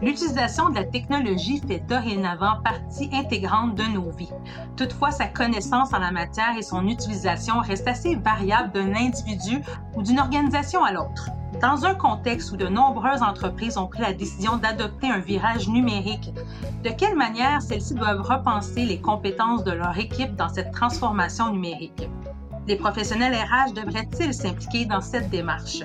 L'utilisation de la technologie fait dorénavant partie intégrante de nos vies. Toutefois, sa connaissance en la matière et son utilisation restent assez variables d'un individu ou d'une organisation à l'autre. Dans un contexte où de nombreuses entreprises ont pris la décision d'adopter un virage numérique, de quelle manière celles-ci doivent repenser les compétences de leur équipe dans cette transformation numérique? Les professionnels RH devraient-ils s'impliquer dans cette démarche?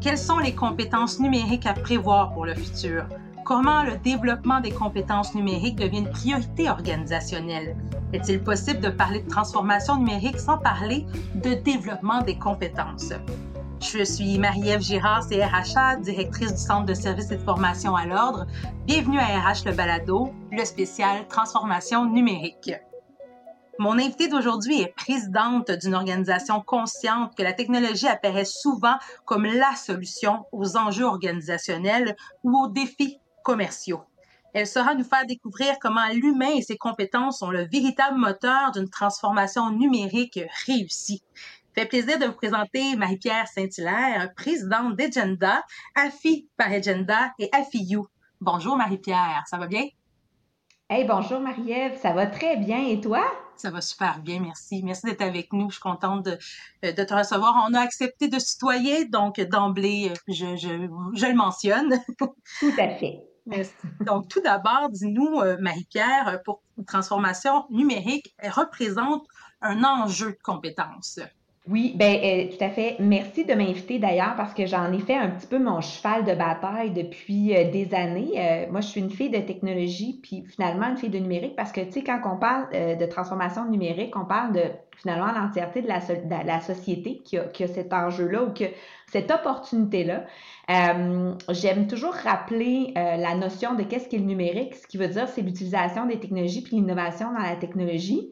Quelles sont les compétences numériques à prévoir pour le futur? Comment le développement des compétences numériques devient une priorité organisationnelle? Est-il possible de parler de transformation numérique sans parler de développement des compétences? Je suis Marie-Ève Girard, CRHA, directrice du Centre de services et de formation à l'ordre. Bienvenue à RH Le Balado, le spécial transformation numérique. Mon invitée d'aujourd'hui est présidente d'une organisation consciente que la technologie apparaît souvent comme la solution aux enjeux organisationnels ou aux défis commerciaux. Elle saura nous faire découvrir comment l'humain et ses compétences sont le véritable moteur d'une transformation numérique réussie. Fait plaisir de vous présenter Marie-Pierre Saint-Hilaire, présidente d'Agenda, AFI par Agenda et AFIU. Bonjour Marie-Pierre, ça va bien? Hey, bonjour Marie-Ève, ça va très bien et toi? Ça va super bien, merci. Merci d'être avec nous. Je suis contente de, euh, de te recevoir. On a accepté de citoyer, donc d'emblée, euh, je, je, je, le mentionne. Tout à fait. Merci. Donc, tout d'abord, dis-nous, euh, Marie-Pierre, pour une transformation numérique, elle représente un enjeu de compétences. Oui, ben euh, tout à fait. Merci de m'inviter d'ailleurs parce que j'en ai fait un petit peu mon cheval de bataille depuis euh, des années. Euh, moi, je suis une fille de technologie, puis finalement une fille de numérique parce que, tu sais, quand on parle de transformation numérique, on parle de finalement l'entièreté de la, société qui a, qui a cet enjeu-là ou que cette opportunité-là. J'aime toujours rappeler la notion de qu'est-ce qu'est le numérique. Ce qui veut dire, c'est l'utilisation des technologies puis l'innovation dans la technologie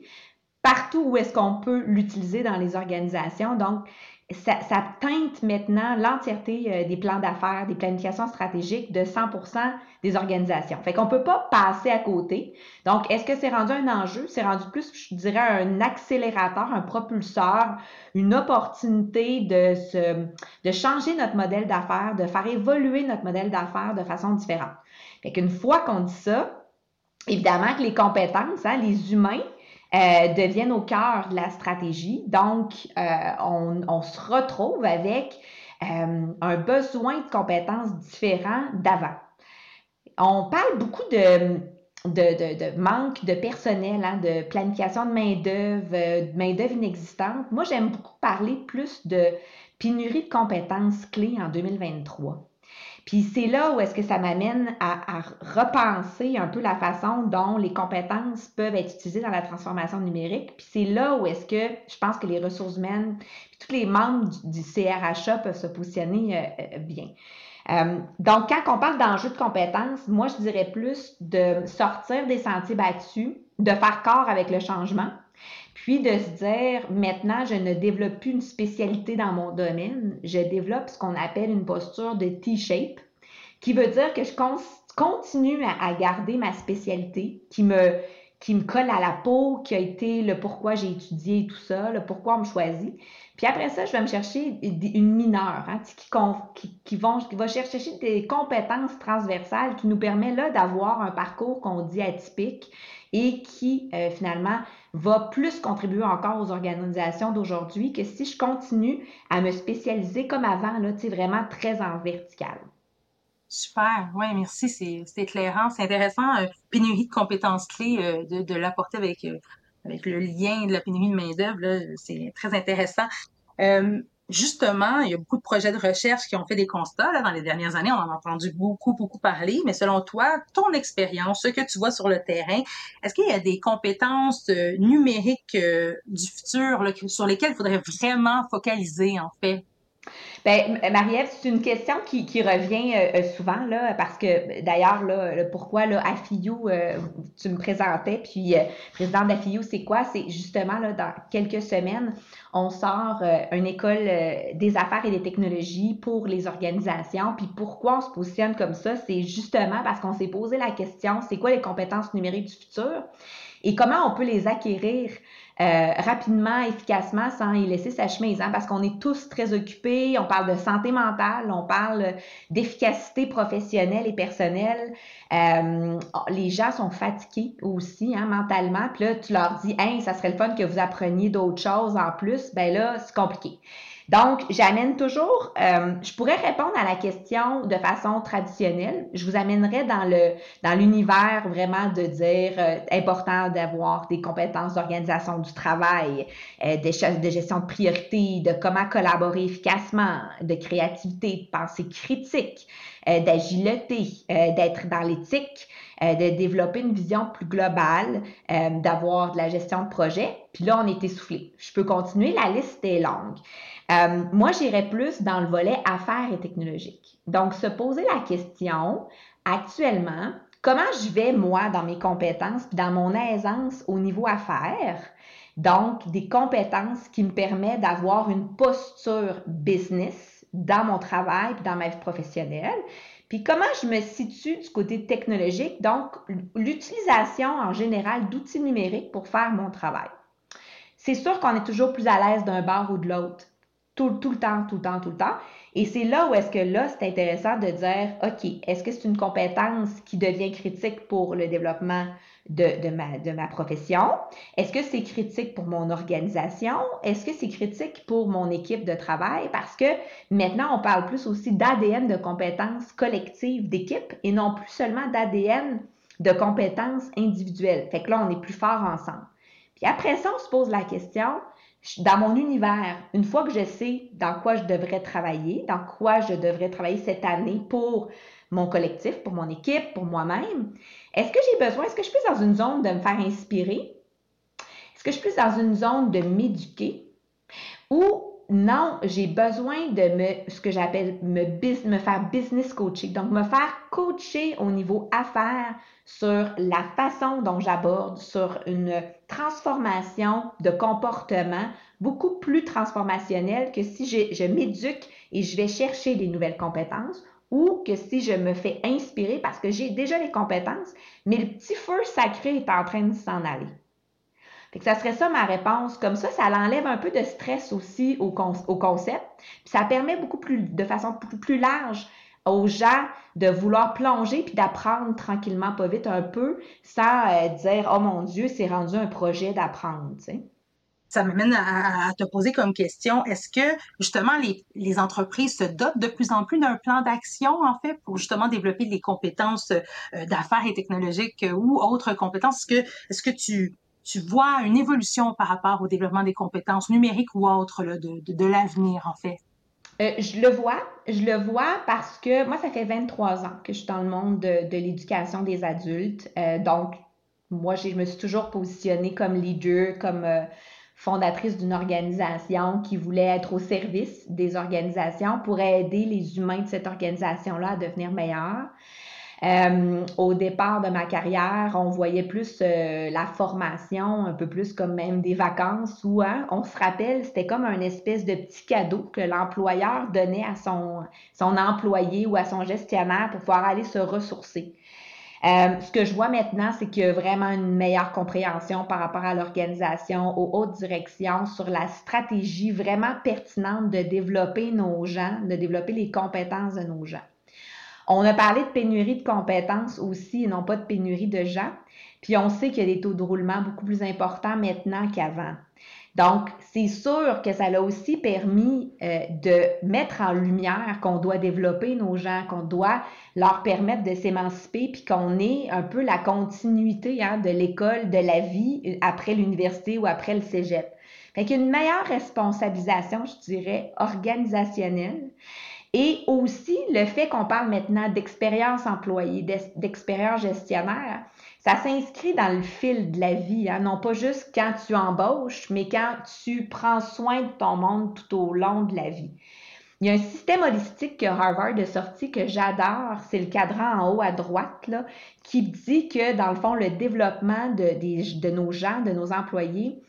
partout où est-ce qu'on peut l'utiliser dans les organisations. Donc, ça, teinte maintenant l'entièreté euh, des plans d'affaires, des planifications stratégiques de 100% des organisations. Fait qu'on peut pas passer à côté. Donc, est-ce que c'est rendu un enjeu? C'est rendu plus, je dirais, un accélérateur, un propulseur, une opportunité de, se, de changer notre modèle d'affaires, de faire évoluer notre modèle d'affaires de façon différente. Fait qu'une fois qu'on dit ça, évidemment que les compétences, hein, les humains, euh, deviennent au cœur de la stratégie. Donc, euh, on, se retrouve avec euh, un besoin de compétences différents d'avant. On parle beaucoup de, de, manque de personnel, hein, de planification de main-d'œuvre, de main-d'œuvre inexistante. Moi, j'aime beaucoup parler plus de pénurie de compétences clés en 2023. Puis c'est là où est-ce que ça m'amène à, repenser un peu la façon dont les compétences peuvent être utilisées dans la transformation numérique. Puis c'est là où est-ce que je pense que les ressources humaines, puis tous les membres du, CRHA peuvent se positionner euh, euh, bien. Euh, donc, quand on parle d'enjeux de compétences, moi, je dirais plus de sortir des sentiers battus, de faire corps avec le changement, puis de se dire, maintenant, je ne développe plus une spécialité dans mon domaine, je développe ce qu'on appelle une posture de T-shape, qui veut dire que je continue à, garder ma spécialité, qui me, qui me colle à la peau, qui a été le pourquoi j'ai étudié tout ça, le pourquoi on me choisit. Puis après ça, je vais me chercher une mineure hein, qui, qui, vont, qui va chercher des compétences transversales qui nous permet là d'avoir un parcours qu'on dit atypique et qui euh, finalement va plus contribuer encore aux organisations d'aujourd'hui que si je continue à me spécialiser comme avant, là, vraiment très en vertical. Super, oui, merci, c'est éclairant, c'est intéressant. Euh, pénurie de compétences clés, euh, de, l'apporter avec, avec le lien de la pénurie de main-d'œuvre, c'est très intéressant justement, il y a beaucoup de projets de recherche qui ont fait des constats là, dans les dernières années. On en a entendu beaucoup, beaucoup parler. Mais selon toi, ton expérience, ce que tu vois sur le terrain, est-ce qu'il y a des compétences euh, numériques euh, du futur sur lesquelles il faudrait vraiment focaliser, en fait? Ben, Marie-Ève, c'est une question qui, qui revient euh, euh, souvent, là, parce que d'ailleurs, là, pourquoi là, euh, tu me présentais, puis président d'AFIU, c'est quoi? C'est justement là, dans quelques semaines, on sort une école des affaires et des technologies pour les organisations. Puis pourquoi on se positionne comme ça? C'est justement parce qu'on s'est posé la question, c'est quoi les compétences numériques du futur? Et comment on peut les acquérir euh, rapidement, efficacement, sans y laisser sa chemise, hein, parce qu'on est tous très occupés, on parle de santé mentale, on parle d'efficacité professionnelle et personnelle. Euh, les gens sont fatigués aussi hein, mentalement, puis là, tu leur dis, hey, ça serait le fun que vous appreniez d'autres choses en plus, ben là, c'est compliqué. Donc, j'amène toujours, euh, je pourrais répondre à la question de façon traditionnelle. Je vous amènerai dans le dans l'univers vraiment de dire euh, important d'avoir des compétences d'organisation du travail, euh, de, de gestion de priorité, de comment collaborer efficacement, de créativité, de pensée critique, euh, d'agilité, d'être dans l'éthique. De développer une vision plus globale, d'avoir de la gestion de projet. Puis là, on est essoufflé. Je peux continuer, la liste est longue. Euh, moi, j'irais plus dans le volet affaires et technologiques. Donc, se poser la question, actuellement, comment je vais, moi, dans mes compétences, dans mon aisance au niveau affaires, donc des compétences qui me permettent d'avoir une posture business dans mon travail, dans ma vie professionnelle. Comment je me situe du côté technologique, donc l'utilisation en général d'outils numériques pour faire mon travail. C'est sûr qu'on est toujours plus à l'aise d'un bar ou de l'autre tout, le temps, tout le temps, tout le temps. Et c'est là où est-ce que là, c'est intéressant de dire, OK, est-ce que c'est une compétence qui devient critique pour le développement de, de, ma, de ma profession? Est-ce que c'est critique pour mon organisation? Est-ce que c'est critique pour mon équipe de travail? Parce que maintenant, on parle plus aussi d'ADN de compétences collectives d'équipe et non plus seulement d'ADN de compétences individuelles. Fait que là, on est plus fort ensemble. Puis après ça, on se pose la question, dans mon univers, une fois que je sais dans quoi je devrais travailler, dans quoi je devrais travailler cette année pour mon collectif, pour mon équipe, pour moi-même, est-ce que j'ai besoin, est-ce que je suis dans une zone de me faire inspirer? Est-ce que je suis dans une zone de m'éduquer? Ou non, j'ai besoin de me, ce que j'appelle me, me faire business coaching. Donc, me faire coacher au niveau affaires sur la façon dont j'aborde, sur une transformation de comportement beaucoup plus transformationnelle que si je, je m'éduque et je vais chercher des nouvelles compétences ou que si je me fais inspirer parce que j'ai déjà les compétences, mais le petit feu sacré est en train de s'en aller. Ça serait ça ma réponse. Comme ça, ça l'enlève un peu de stress aussi au, concept. Puis ça permet beaucoup plus, de façon beaucoup plus large aux gens de vouloir plonger puis d'apprendre tranquillement, pas vite, un peu, sans euh, dire Oh mon Dieu, c'est rendu un projet d'apprendre. Ça m'amène à, te poser comme question, est-ce que justement les, entreprises se dotent de plus en plus d'un plan d'action, en fait, pour justement développer les compétences euh, d'affaires et technologiques ou autres compétences? Que, est-ce que tu tu vois une évolution par rapport au développement des compétences numériques ou autres de, de, l'avenir, en fait? Euh, je le vois, je le vois parce que moi, ça fait 23 ans que je suis dans le monde de, de l'éducation des adultes. Euh, donc, moi, je me suis toujours positionnée comme leader, comme euh, fondatrice d'une organisation qui voulait être au service des organisations pour aider les humains de cette organisation-là à devenir meilleurs. Euh, au départ de ma carrière, on voyait plus euh, la formation, un peu plus comme même des vacances où hein, on se rappelle, c'était comme un espèce de petit cadeau que l'employeur donnait à son, son employé ou à son gestionnaire pour pouvoir aller se ressourcer. Euh, ce que je vois maintenant, c'est qu'il y a vraiment une meilleure compréhension par rapport à l'organisation, aux hautes directions, sur la stratégie vraiment pertinente de développer nos gens, de développer les compétences de nos gens. On a parlé de pénurie de compétences aussi et non pas de pénurie de gens. Puis on sait qu'il y a des taux de roulement beaucoup plus importants maintenant qu'avant. Donc, c'est sûr que ça l'a aussi permis euh, de mettre en lumière qu'on doit développer nos gens, qu'on doit leur permettre de s'émanciper, puis qu'on est un peu la continuité hein, de l'école, de la vie euh, après l'université ou après le cégep. Fait qu'il y a une meilleure responsabilisation, je dirais, organisationnelle. Et aussi, le fait qu'on parle maintenant d'expérience employée, d'expérience gestionnaire, ça s'inscrit dans le fil de la vie, hein? non pas juste quand tu embauches, mais quand tu prends soin de ton monde tout au long de la vie. Il y a un système holistique que Harvard a sorti que j'adore, c'est le cadran en haut à droite, là, qui dit que dans le fond, le développement de nos gens, de nos employés,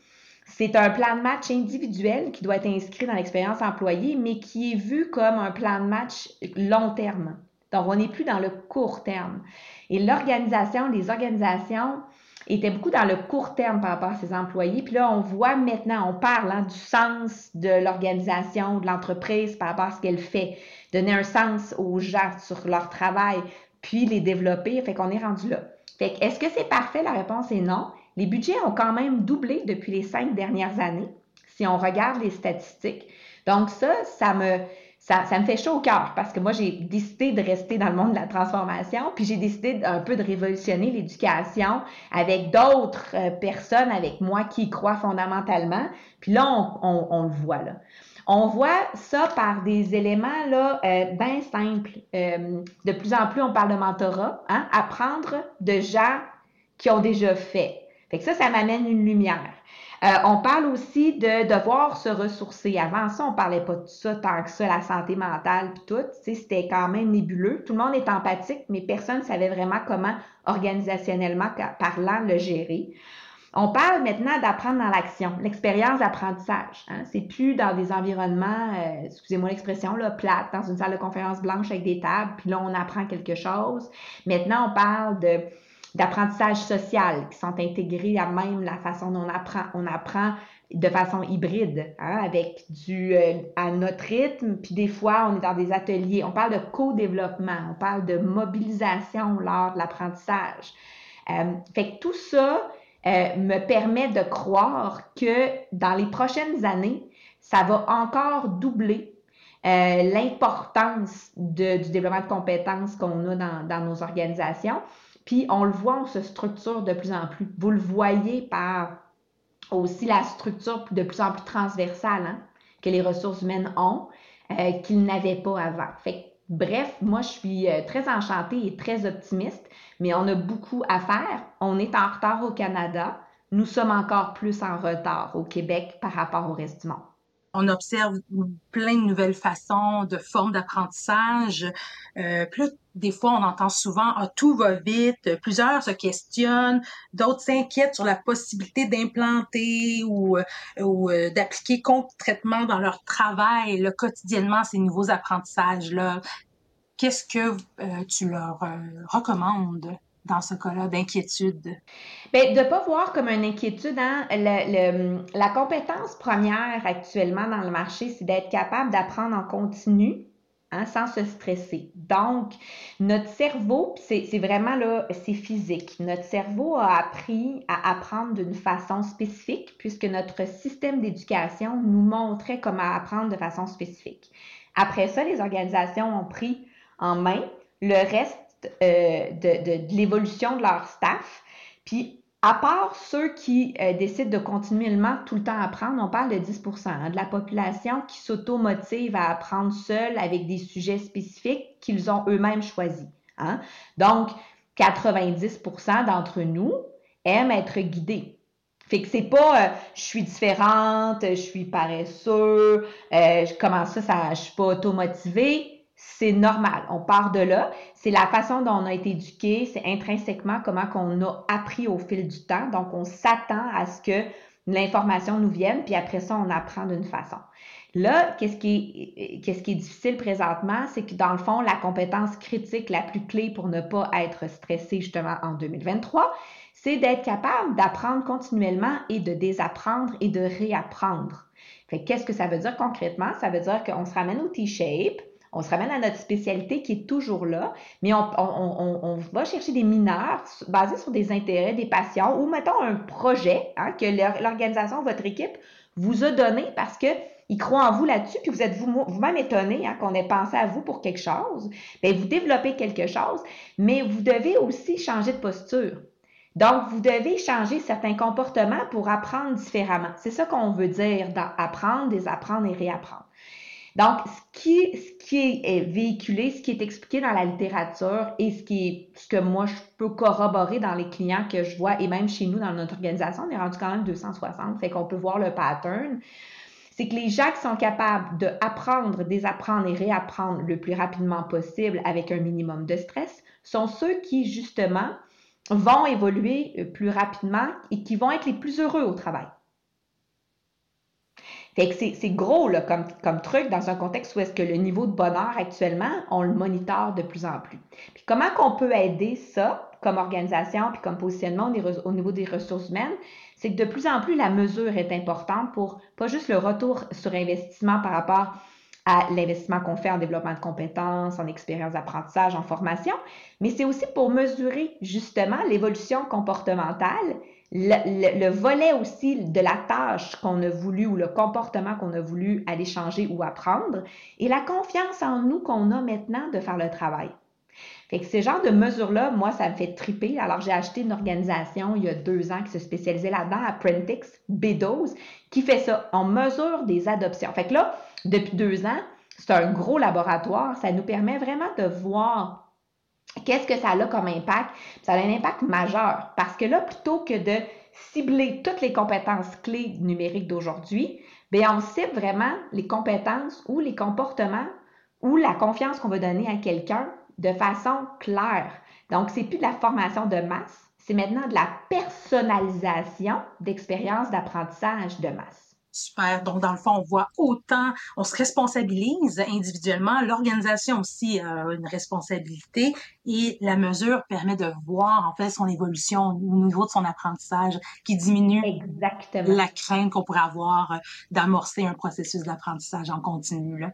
c'est un plan de match individuel qui doit être inscrit dans l'expérience employée, mais qui est vu comme un plan de match long terme. Donc, on n'est plus dans le court terme. Et l'organisation, les organisations étaient beaucoup dans le court terme par rapport à ses employés. Puis là, on voit maintenant, on parle hein, du sens de l'organisation, de l'entreprise par rapport à ce qu'elle fait. Donner un sens aux gens sur leur travail, puis les développer. Fait qu'on est rendu là. Fait est-ce que c'est parfait? La réponse est non. Les budgets ont quand même doublé depuis les cinq dernières années, si on regarde les statistiques. Donc ça, ça me, ça, me fait chaud au cœur parce que moi, j'ai décidé de rester dans le monde de la transformation, puis j'ai décidé un peu de révolutionner l'éducation avec d'autres euh, personnes avec moi qui y croient fondamentalement. Puis là, on, le voit là. On voit ça par des éléments là euh, bien simples. Euh, de plus en plus, on parle de mentorat, hein? apprendre de gens qui ont déjà fait. Fait que ça, ça m'amène une lumière. Euh, on parle aussi de devoir se ressourcer. Avant ça, on parlait pas de ça tant que ça, la santé mentale puis tout. C'était quand même nébuleux. Tout le monde est empathique, mais personne ne savait vraiment comment, organisationnellement parlant, le gérer. On parle maintenant d'apprendre dans l'action, l'expérience d'apprentissage. Hein? C'est plus dans des environnements, euh, excusez-moi l'expression, là, plates, dans une salle de conférence blanche avec des tables, puis là, on apprend quelque chose. Maintenant, on parle de d'apprentissage social qui sont intégrés à même la façon dont on apprend. On apprend de façon hybride, hein, avec du euh, à notre rythme, puis des fois on est dans des ateliers. On parle de co-développement, on parle de mobilisation lors de l'apprentissage. Euh, fait que tout ça euh, me permet de croire que dans les prochaines années, ça va encore doubler l'importance du développement de compétences qu'on a dans, dans nos organisations. Puis on le voit, on se structure de plus en plus. Vous le voyez par aussi la structure de plus en plus transversale hein, que les ressources humaines ont, euh, qu'ils n'avaient pas avant. Fait bref, moi je suis euh, très enchantée et très optimiste, mais on a beaucoup à faire. On est en retard au Canada. Nous sommes encore plus en retard au Québec par rapport au reste du monde on observe plein de nouvelles façons, de formes d'apprentissage. Euh, plus des fois, on entend souvent ah, tout va vite, plusieurs se questionnent, d'autres s'inquiètent sur la possibilité d'implanter ou, euh, ou euh, d'appliquer concrètement dans leur travail le quotidiennement ces nouveaux apprentissages-là. Qu'est-ce que tu leur recommandes? Dans ce cas-là d'inquiétude? Bien, de ne pas voir comme une inquiétude. Hein? la compétence première actuellement dans le marché, c'est d'être capable d'apprendre en continu. Hein, sans se stresser. Donc, notre cerveau, c'est vraiment là, c'est physique. Notre cerveau a appris à apprendre d'une façon spécifique puisque notre système d'éducation nous montrait comment apprendre de façon spécifique. Après ça, les organisations ont pris en main le reste euh, de, l'évolution de leur staff. Puis, à part ceux qui euh, décident de continuellement tout le temps apprendre, on parle de 10% hein, de la population qui s'automotive à apprendre seul avec des sujets spécifiques qu'ils ont eux-mêmes choisis. Hein. Donc, 90% d'entre nous aiment être guidés. Fait que c'est pas euh, je suis différente, je suis paresseux, comment ça, ça, je suis pas automotivée c'est normal. On part de là. C'est la façon dont on a été éduqué, c'est intrinsèquement comment qu'on a appris au fil du temps. Donc, on s'attend à ce que l'information nous vienne, puis après ça, on apprend d'une façon. Là, qu'est-ce qui est, qu'est-ce qui est difficile présentement, c'est que dans le fond, la compétence critique la plus clé pour ne pas être stressé justement en 2023, c'est d'être capable d'apprendre continuellement et de désapprendre et de réapprendre. Fait qu'est-ce que ça veut dire concrètement? Ça veut dire qu'on se ramène au T-shape, on se ramène à notre spécialité qui est toujours là, mais on, va chercher des mineurs basés sur des intérêts des patients ou mettons un projet hein, que l'organisation, votre équipe vous a donné parce que ils croient en vous là-dessus, puis vous êtes vous-même étonné hein, qu'on ait pensé à vous pour quelque chose. Bien, vous développez quelque chose, mais vous devez aussi changer de posture. Donc, vous devez changer certains comportements pour apprendre différemment. C'est ça qu'on veut dire dans apprendre, désapprendre et réapprendre. Donc, ce qui, est véhiculé, ce qui est expliqué dans la littérature et ce ce que moi je peux corroborer dans les clients que je vois et même chez nous dans notre organisation, on est rendu quand même 260, fait qu'on peut voir le pattern. c'est que les gens qui sont capables d'apprendre, désapprendre et réapprendre le plus rapidement possible avec un minimum de stress sont ceux qui, justement, vont évoluer euh, plus rapidement et qui vont être les plus heureux au travail. Fait que c'est gros comme truc dans un contexte où est-ce que le niveau de bonheur actuellement, on le monitore de plus en plus. Puis comment qu'on peut aider ça comme organisation puis comme positionnement au niveau des ressources humaines, c'est que de plus en plus la mesure est importante pour pas juste le retour sur investissement par rapport à l'investissement qu'on fait en développement de compétences, en expérience d'apprentissage, en formation, mais c'est aussi pour mesurer justement l'évolution comportementale le, volet aussi de la tâche qu'on a voulu ou le comportement qu'on a voulu aller changer ou apprendre et la confiance en nous qu'on a maintenant de faire le travail. Fait que ces genres de mesures-là, moi, ça me fait triper. Alors, j'ai acheté une organisation il y a deux ans qui se spécialisait là-dedans, Apprentix B12, qui fait ça. On mesure des adoptions. Fait que là, depuis deux ans, c'est un gros laboratoire. Ça nous permet vraiment de voir Qu'est-ce que ça a comme impact? Ça a un impact majeur parce que là, plutôt que de cibler toutes les compétences clés numériques d'aujourd'hui, bien, on cible vraiment les compétences ou les comportements ou la confiance qu'on veut donner à quelqu'un de façon claire. Donc, c'est plus de la formation de masse, c'est maintenant de la personnalisation d'expériences d'apprentissage de masse. Super. Donc, dans le fond, on voit autant, on se responsabilise individuellement. L'organisation aussi a une responsabilité et la mesure permet de voir, en fait, son évolution au niveau de son apprentissage qui diminue Exactement. la crainte qu'on pourrait avoir d'amorcer un processus d'apprentissage en continu. Là.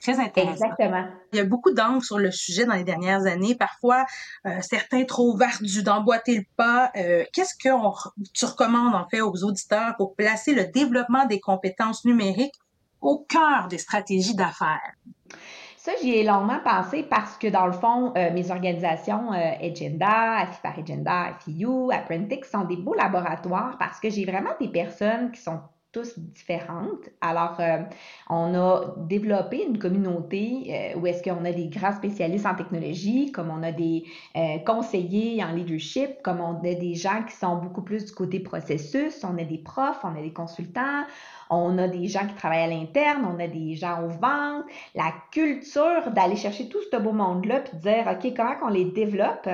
Très intéressant. Exactement. Il y a beaucoup d'angles sur le sujet dans les dernières années. Parfois, euh, certains trouvent ardu d'emboîter le pas. Euh, qu'est-ce que tu recommandes en fait aux auditeurs pour placer le développement des compétences numériques au cœur des stratégies d'affaires? Ça, j'y ai longuement pensé parce que, dans le fond, euh, mes organisations Agenda, AFI par Agenda, FIU, Apprentix sont des beaux laboratoires parce que j'ai vraiment des personnes qui sont tous différentes. Alors, euh, on a développé une communauté euh, où est-ce qu'on a des grands spécialistes en technologie, comme on a des euh, conseillers en leadership, comme on a des gens qui sont beaucoup plus du côté processus, on a des profs, on a des consultants, on a des gens qui travaillent à l'interne, on a des gens au ventes. La culture d'aller chercher tout ce beau monde-là, puis de dire, OK, comment on les développe?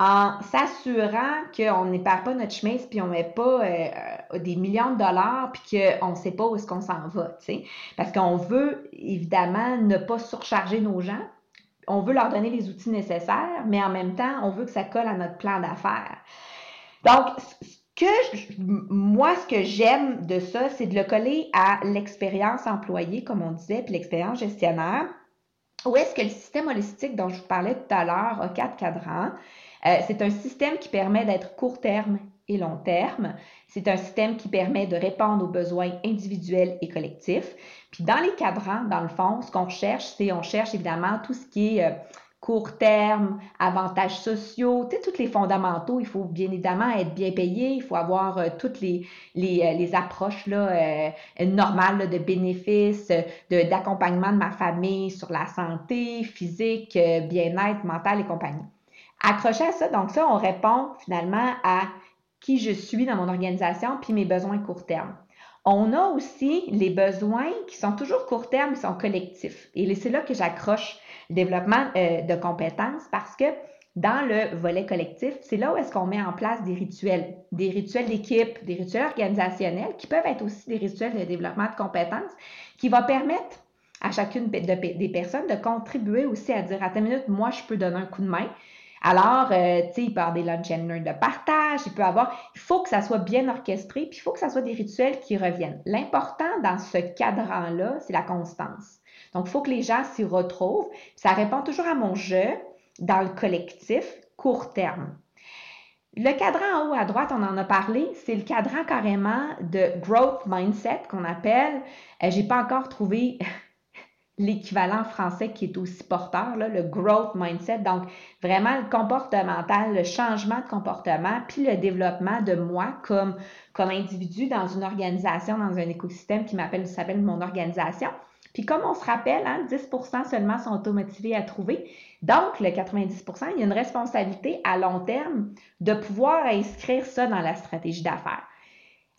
En s'assurant qu'on n'épare pas notre chemin puis on met pas euh, des millions de dollars puis qu'on ne sait pas où est-ce qu'on s'en va, tu sais. Parce qu'on veut évidemment ne pas surcharger nos gens. On veut leur donner les outils nécessaires, mais en même temps, on veut que ça colle à notre plan d'affaires. Donc, que moi, ce que j'aime de ça, c'est de le coller à l'expérience employée, comme on disait, puis l'expérience gestionnaire. Où est-ce que le système holistique dont je vous parlais tout à l'heure a quatre cadrans? Euh, c'est un système qui permet d'être court terme et long terme. C'est un système qui permet de répondre aux besoins individuels et collectifs. Puis dans les cadrans, dans le fond, ce qu'on cherche, c'est on cherche évidemment tout ce qui est euh, court terme, avantages sociaux, tu sais, tous les fondamentaux. Il faut bien évidemment être bien payé, il faut avoir euh, toutes les, les, approches là, normales de bénéfices, d'accompagnement de, de ma famille sur la santé physique, bien-être mental et compagnie. Accroché à ça, donc ça, on répond finalement à qui je suis dans mon organisation, puis mes besoins court terme. On a aussi les besoins qui sont toujours court terme, qui sont collectifs. Et c'est là que j'accroche le développement euh, de compétences parce que dans le volet collectif, c'est là où est-ce qu'on met en place des rituels, des rituels d'équipe, des rituels organisationnels qui peuvent être aussi des rituels de développement de compétences qui vont permettre à chacune des personnes de contribuer aussi à dire à ta minute, moi, je peux donner un coup de main. Alors, euh, tu sais, il peut avoir des lunch and de partage, il peut avoir, il faut que ça soit bien orchestré, puis il faut que ça soit des rituels qui reviennent. L'important dans ce cadran-là, c'est la constance. Donc, il faut que les gens s'y retrouvent. Ça répond toujours à mon jeu dans le collectif court terme. Le cadran en haut à droite, on en a parlé, c'est le cadran carrément de growth mindset qu'on appelle. Euh, j'ai pas encore trouvé l'équivalent français qui est aussi porteur, là, le growth mindset. Donc, vraiment le comportemental, le changement de comportement, puis le développement de moi comme, comme individu dans une organisation, dans un écosystème qui m'appelle, s'appelle mon organisation. Puis comme on se rappelle, hein, 10% seulement sont automotivés à trouver. Donc, le 90% il y a une responsabilité à long terme de pouvoir inscrire ça dans la stratégie d'affaires.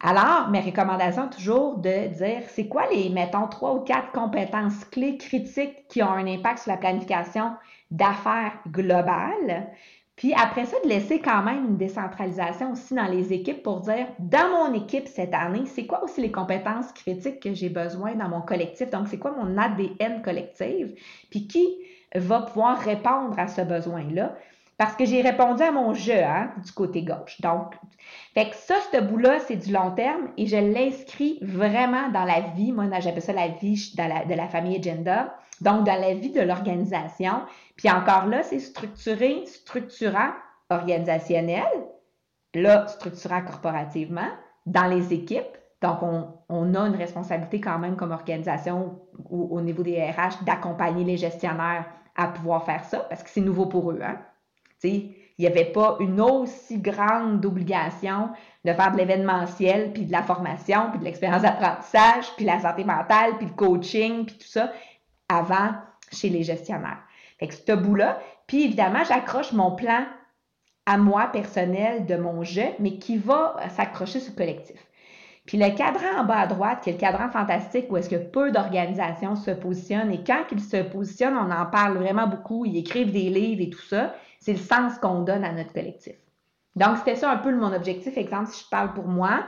Alors, mes recommandations toujours de dire c'est quoi les, mettons, trois ou quatre compétences clés critiques qui ont un impact sur la planification d'affaires globale. Puis après ça, de laisser quand même une décentralisation aussi dans les équipes pour dire, dans mon équipe cette année, c'est quoi aussi les compétences critiques que j'ai besoin dans mon collectif? Donc, c'est quoi mon ADN collective? Puis qui va pouvoir répondre à ce besoin-là? Parce que j'ai répondu à mon jeu hein, du côté gauche. Donc, fait que ça, ce bout-là, c'est du long terme et je l'inscris vraiment dans la vie. Moi, j'appelle ça la vie de la famille Agenda. Donc, dans la vie de l'organisation. Puis encore là, c'est structuré, structurant, organisationnel. Là, structurant corporativement, dans les équipes. Donc, on, a une responsabilité quand même comme organisation ou au niveau des RH d'accompagner les gestionnaires à pouvoir faire ça parce que c'est nouveau pour eux. Hein? Il n'y avait pas une aussi grande obligation de faire de l'événementiel, puis de la formation, puis de l'expérience d'apprentissage, puis la santé mentale, puis le coaching, puis tout ça, avant chez les gestionnaires. Fait que ce bout-là, puis évidemment, j'accroche mon plan à moi personnel de mon jeu, mais qui va s'accrocher sur le collectif. Puis le cadran en bas à droite, qui est le cadran fantastique où est-ce que peu d'organisations se positionnent, et quand ils se positionnent, on en parle vraiment beaucoup, ils écrivent des livres et tout ça, c'est le sens qu'on donne à notre collectif. Donc, c'était ça un peu mon objectif. Exemple, si je parle pour moi,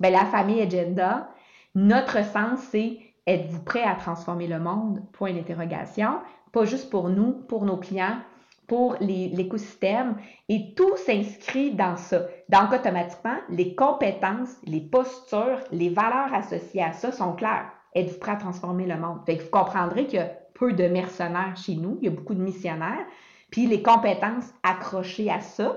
ben, la famille Agenda, notre sens, c'est êtes-vous prêt à transformer le monde? Point d'interrogation. Pas juste pour nous, pour nos clients, pour l'écosystème. Et tout s'inscrit dans ça. Donc, automatiquement, les compétences, les postures, les valeurs associées à ça sont claires. Êtes-vous prêt à transformer le monde? Fait vous comprendrez qu'il y a peu de mercenaires chez nous, il y a beaucoup de missionnaires. Puis les compétences accrochées à ça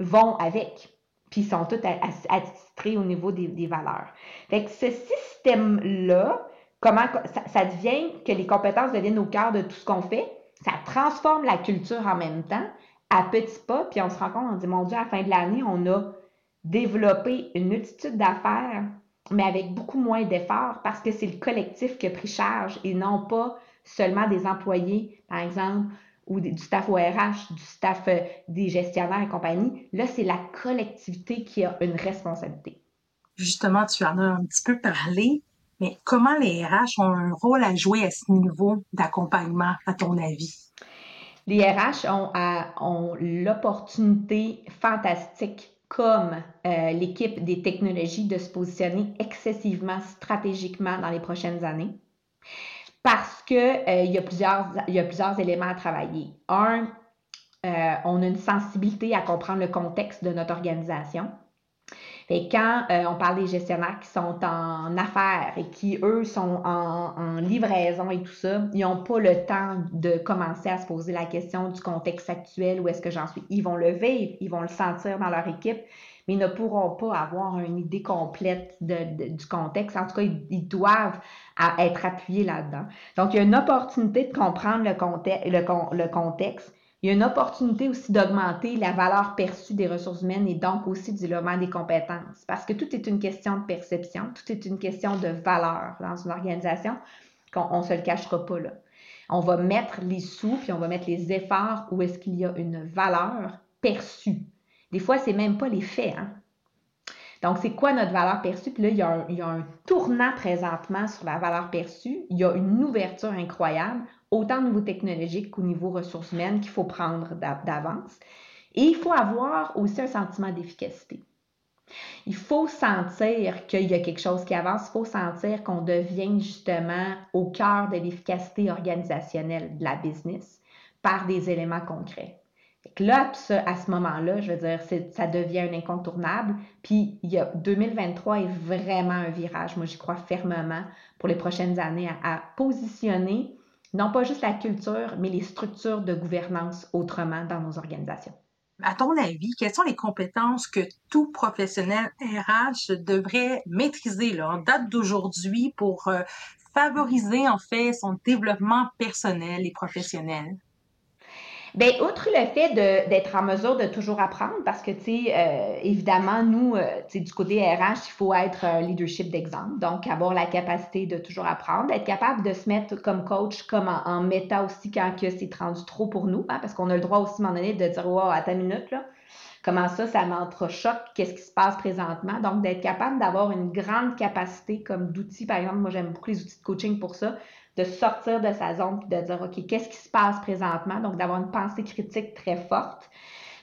vont avec. Puis sont toutes attitrées au niveau des, valeurs. Fait ce système-là, comment ça, devient que les compétences deviennent au cœur de tout ce qu'on fait, ça transforme la culture en même temps, à petits pas, puis on se rend compte, on dit, mon Dieu, à la fin de l'année, on a développé une multitude d'affaires, mais avec beaucoup moins d'efforts parce que c'est le collectif qui a pris charge et non pas seulement des employés, par exemple, ou du staff ORH, du staff euh, des gestionnaires et compagnie. Là, c'est la collectivité qui a une responsabilité. Justement, tu en as un petit peu parlé, mais comment les RH ont un rôle à jouer à ce niveau d'accompagnement, à ton avis? Les RH ont, l'opportunité fantastique, comme euh, l'équipe des technologies, de se positionner excessivement stratégiquement dans les prochaines années parce qu'il euh, y, a plusieurs, y a plusieurs éléments à travailler. Un, euh, on a une sensibilité à comprendre le contexte de notre organisation. Et quand euh, on parle des gestionnaires qui sont en affaires et qui, eux, sont en, en livraison et tout ça, ils n'ont pas le temps de commencer à se poser la question du contexte actuel, où est-ce que j'en suis. Ils vont le vivre, ils vont le sentir dans leur équipe, mais ils ne pourront pas avoir une idée complète du contexte. En tout cas, ils, doivent être appuyés là-dedans. Donc, il y a une opportunité de comprendre le, le, contexte. Il y a une opportunité aussi d'augmenter la valeur perçue des ressources humaines et donc aussi du développement des compétences. Parce que tout est une question de perception, tout est une question de valeur dans une organisation, qu'on ne se le cachera pas là. On va mettre les sous, puis on va mettre les efforts où est-ce qu'il y a une valeur perçue. Des fois, c'est même pas les faits. Hein. Donc, c'est quoi notre valeur perçue? Puis là, il y, a un, il y, a un, tournant présentement sur la valeur perçue. Il y a une ouverture incroyable, autant au niveau technologique qu'au niveau ressources humaines qu'il faut prendre d'avance. Et il faut avoir aussi un sentiment d'efficacité. Il faut sentir qu'il y a quelque chose qui avance, il faut sentir qu'on devient justement au cœur de l'efficacité organisationnelle de la business par des éléments concrets là, à ce moment-là, je veux dire, ça devient un incontournable. Puis, il y a, 2023 est vraiment un virage, moi j'y crois fermement, pour les prochaines années, à, positionner non pas juste la culture, mais les structures de gouvernance autrement dans nos organisations. À ton avis, quelles sont les compétences que tout professionnel RH devrait maîtriser là, en date d'aujourd'hui pour euh, favoriser en fait son développement personnel et professionnel? Bien, outre le fait d'être en mesure de toujours apprendre, parce que, tu sais, euh, évidemment, nous, euh, tu sais, du côté RH, il faut être un leadership d'exemple. Donc, avoir la capacité de toujours apprendre, être capable de se mettre comme coach, comme en, méta aussi quand que c'est rendu trop pour nous, hein, parce qu'on a le droit aussi, à un moment donné, de dire, wow, à ta minute, là, Comment ça, ça m'entrechoque, qu'est-ce qui se passe présentement. Donc, d'être capable d'avoir une grande capacité comme d'outils, par exemple, moi j'aime beaucoup les outils de coaching pour ça, de sortir de sa zone et de dire, OK, qu'est-ce qui se passe présentement? Donc, d'avoir une pensée critique très forte.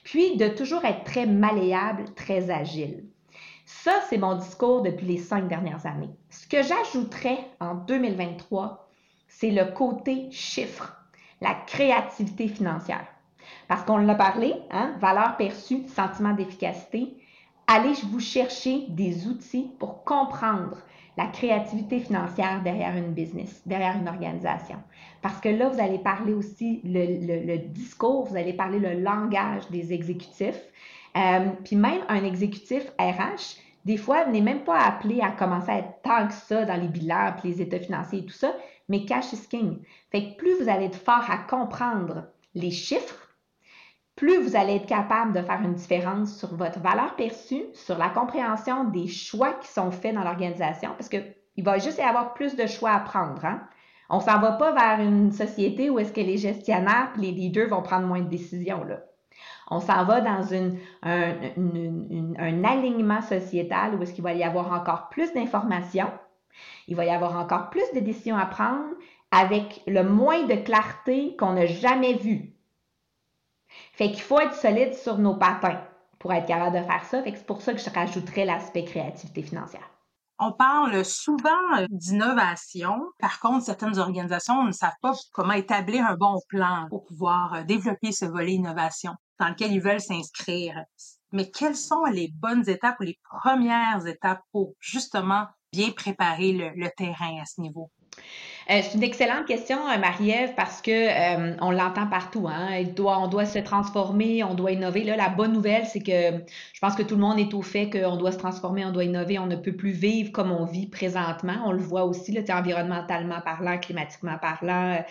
Puis, de toujours être très malléable, très agile. Ça, c'est mon discours depuis les cinq dernières années. Ce que j'ajouterais en 2023, c'est le côté chiffre, la créativité financière. Parce qu'on l'a parlé, hein, valeur perçue, sentiment d'efficacité. Allez vous chercher des outils pour comprendre la créativité financière derrière une business, derrière une organisation. Parce que là, vous allez parler aussi le, discours, vous allez parler le langage des exécutifs. Euh, puis même un exécutif RH, des fois, n'est même pas appelé à commencer à être tant que ça dans les bilans, puis les états financiers et tout ça, mais cash is king. Fait que plus vous allez être fort à comprendre les chiffres, plus vous allez être capable de faire une différence sur votre valeur perçue, sur la compréhension des choix qui sont faits dans l'organisation, parce qu'il va juste y avoir plus de choix à prendre. Hein? On ne s'en va pas vers une société où est-ce que les gestionnaires les leaders vont prendre moins de décisions. Là. On s'en va dans un, un alignement sociétal où est-ce qu'il va y avoir encore plus d'informations, il va y avoir encore plus de décisions à prendre avec le moins de clarté qu'on n'a jamais vu. Fait qu'il faut être solide sur nos patins pour être capable de faire ça. Fait que c'est pour ça que je rajouterais l'aspect créativité financière. On parle souvent d'innovation. Par contre, certaines organisations ne savent pas comment établir un bon plan pour pouvoir euh, développer ce volet innovation dans lequel ils veulent s'inscrire. Mais quelles sont les bonnes étapes ou les premières étapes pour justement bien préparer le, terrain à ce niveau? Euh, c'est une excellente question, euh, Marie-Ève, parce que euh, on l'entend partout. Hein? on doit se transformer, on doit innover. Là, la bonne nouvelle, c'est que je pense que tout le monde est au fait qu'on doit se transformer, on doit innover, on ne peut plus vivre comme on vit présentement. On le voit aussi, là, environnementalement parlant, climatiquement parlant.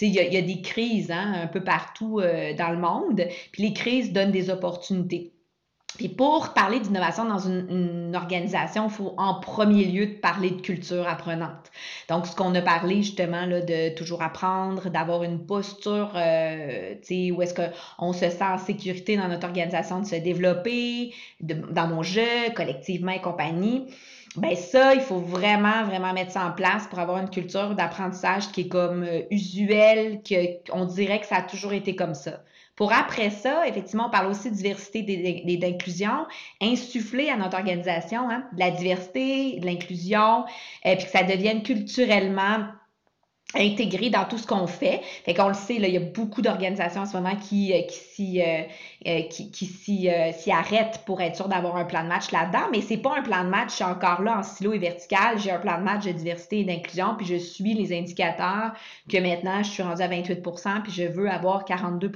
Il y, y, a des crises hein, un peu partout dans le monde, puis les crises donnent des opportunités. Puis pour parler d'innovation dans une, organisation, il faut en premier lieu parler de culture apprenante. Donc, ce qu'on a parlé justement là, de toujours apprendre, d'avoir une posture euh, où est-ce qu'on se sent en sécurité dans notre organisation de se développer, dans mon jeu, collectivement et compagnie. Ben ça, il faut vraiment, vraiment mettre ça en place pour avoir une culture d'apprentissage qui est comme euh, usuelle, qu'on dirait que ça a toujours été comme ça. Pour après ça, effectivement, on parle aussi de diversité et d'inclusion, insuffler à notre organisation hein, de la diversité, de l'inclusion, euh, puis que ça devienne culturellement intégré dans tout ce qu'on fait. Fait qu'on le sait, là, il y a beaucoup d'organisations en ce moment qui, euh, euh, s'y arrêtent pour être sûr d'avoir un plan de match là-dedans, mais c'est pas un plan de match, je suis encore là en silo et vertical, j'ai un plan de match de diversité et d'inclusion, puis je suis les indicateurs que maintenant je suis rendue à 28% puis je veux avoir 42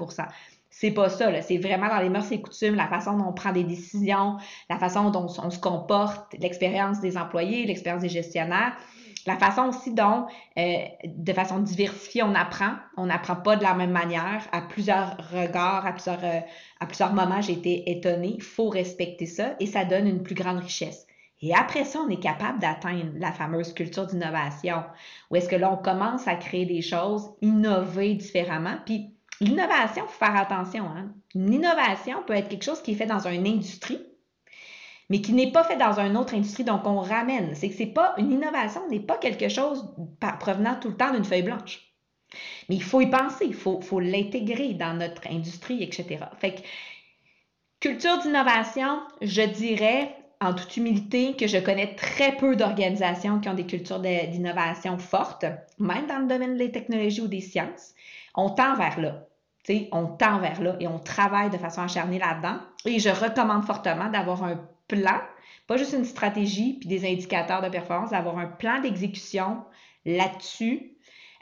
c'est pas ça, là. C'est vraiment dans les mœurs et coutumes, la façon dont on prend des décisions, la façon dont on se comporte, l'expérience des employés, l'expérience des gestionnaires, la façon aussi dont, euh, de façon diversifiée, on apprend. On n'apprend pas de la même manière. À plusieurs regards, à plusieurs, euh, à plusieurs moments, j'ai été étonnée. Il faut respecter ça et ça donne une plus grande richesse. Et après ça, on est capable d'atteindre la fameuse culture d'innovation, où est-ce que là, on commence à créer des choses, innover différemment, puis L'innovation, il faut faire attention. Hein? Une innovation peut être quelque chose qui est fait dans une industrie, mais qui n'est pas fait dans une autre industrie, donc on ramène. C'est que c'est pas une innovation, n'est pas quelque chose provenant tout le temps d'une feuille blanche. Mais il faut y penser, il faut, l'intégrer dans notre industrie, etc. Fait que, culture d'innovation, je dirais en toute humilité que je connais très peu d'organisations qui ont des cultures d'innovation fortes, même dans le domaine des technologies ou des sciences. On tend vers là. on tend vers là et on travaille de façon acharnée là-dedans. Et je recommande fortement d'avoir un plan, pas juste une stratégie puis des indicateurs de performance, d'avoir un plan d'exécution là-dessus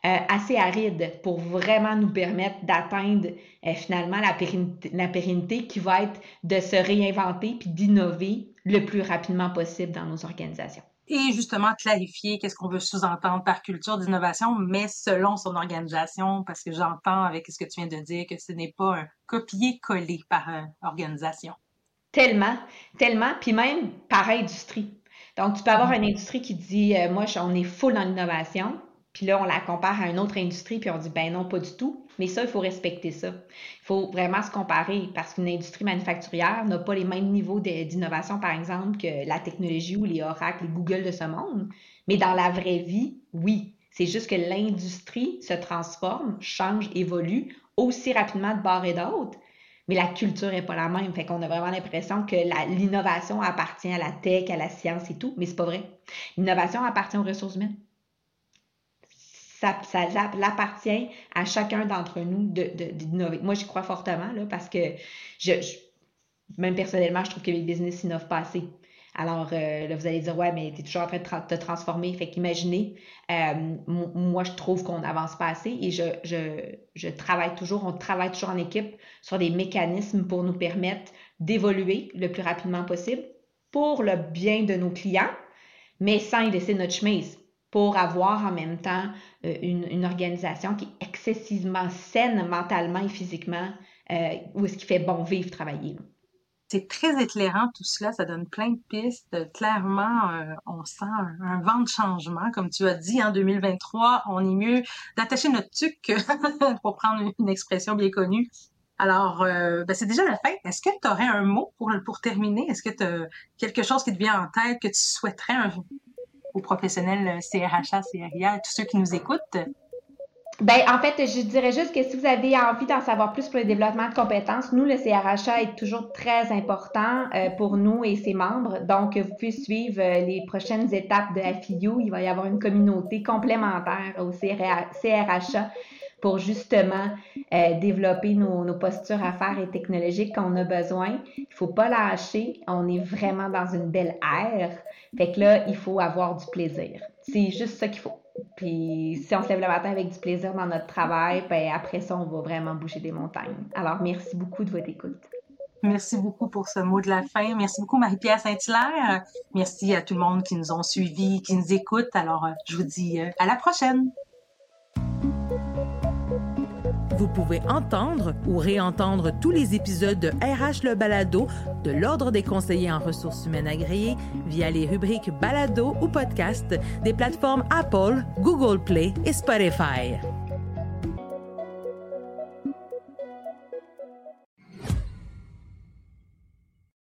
euh, assez aride pour vraiment nous permettre d'atteindre euh, finalement la pérennité, la pérennité qui va être de se réinventer puis d'innover le plus rapidement possible dans nos organisations et justement clarifier qu'est-ce qu'on veut sous-entendre par culture d'innovation, mais selon son organisation, parce que j'entends avec ce que tu viens de dire que ce n'est pas un copier-coller par euh, organisation. Tellement, tellement, puis même par industrie. Donc, tu peux avoir une industrie qui dit, euh, moi, on est full dans l'innovation, Puis là, on la compare à une autre industrie, puis on dit, ben non, pas du tout. Mais ça, il faut respecter ça. Il faut vraiment se comparer parce qu'une industrie manufacturière n'a pas les mêmes niveaux d'innovation, par exemple, que la technologie ou les Oracle, les Google de ce monde. Mais dans la vraie vie, oui. C'est juste que l'industrie se transforme, change, évolue aussi rapidement de part et d'autre. Mais la culture n'est pas la même. Fait qu'on a vraiment l'impression que l'innovation appartient à la tech, à la science et tout. Mais c'est pas vrai. L'innovation appartient aux ressources humaines ça, ça appartient à chacun d'entre nous d'innover. De, Moi, j'y crois fortement là, parce que je, même personnellement, je trouve que les business n'innovent pas assez. Alors euh, là, vous allez dire, ouais, mais tu es toujours en train de te transformer. Fait qu'imaginez, euh, moi, je trouve qu'on n'avance pas assez et je, je, je, travaille toujours, on travaille toujours en équipe sur des mécanismes pour nous permettre d'évoluer le plus rapidement possible pour le bien de nos clients, mais sans y laisser notre chemise pour avoir en même temps euh, une, organisation qui est excessivement saine mentalement et physiquement, euh, où est-ce qu'il fait bon vivre, travailler. C'est très éclairant tout cela, ça donne plein de pistes. Clairement, euh, on sent un, vent de changement. Comme tu as dit, en 2023, on est mieux d'attacher notre tuque, pour prendre une expression bien connue. Alors, ben, c'est déjà la fin. Est-ce que tu aurais un mot pour, pour terminer? Est-ce que tu as quelque chose qui te vient en tête que tu souhaiterais un, aux professionnels CRHA, CRIA, tous ceux qui nous écoutent? Ben, en fait, je dirais juste que si vous avez envie d'en savoir plus pour le développement de compétences, nous, le CRHA est toujours très important euh, pour nous et ses membres. Donc, vous pouvez suivre euh, les prochaines étapes de FIU. Il va y avoir une communauté complémentaire au CRHA pour justement euh, développer nos, postures à faire et technologiques qu'on a besoin. Il faut pas lâcher. On est vraiment dans une belle ère. Fait que là, il faut avoir du plaisir. C'est juste ça qu'il faut. Puis si on se lève le matin avec du plaisir dans notre travail, ben après ça, on va vraiment bouger des montagnes. Alors, merci beaucoup de votre écoute. Merci beaucoup pour ce mot de la fin. Merci beaucoup, Marie-Pierre Saint-Hilaire. Merci à tout le monde qui nous ont suivis, qui nous écoute. Alors, euh, je vous dis euh, à la prochaine. Vous pouvez entendre ou réentendre tous les épisodes de RH Le Balado de l'Ordre des conseillers en ressources humaines agréées via les rubriques Balado ou Podcast des plateformes Apple, Google Play et Spotify.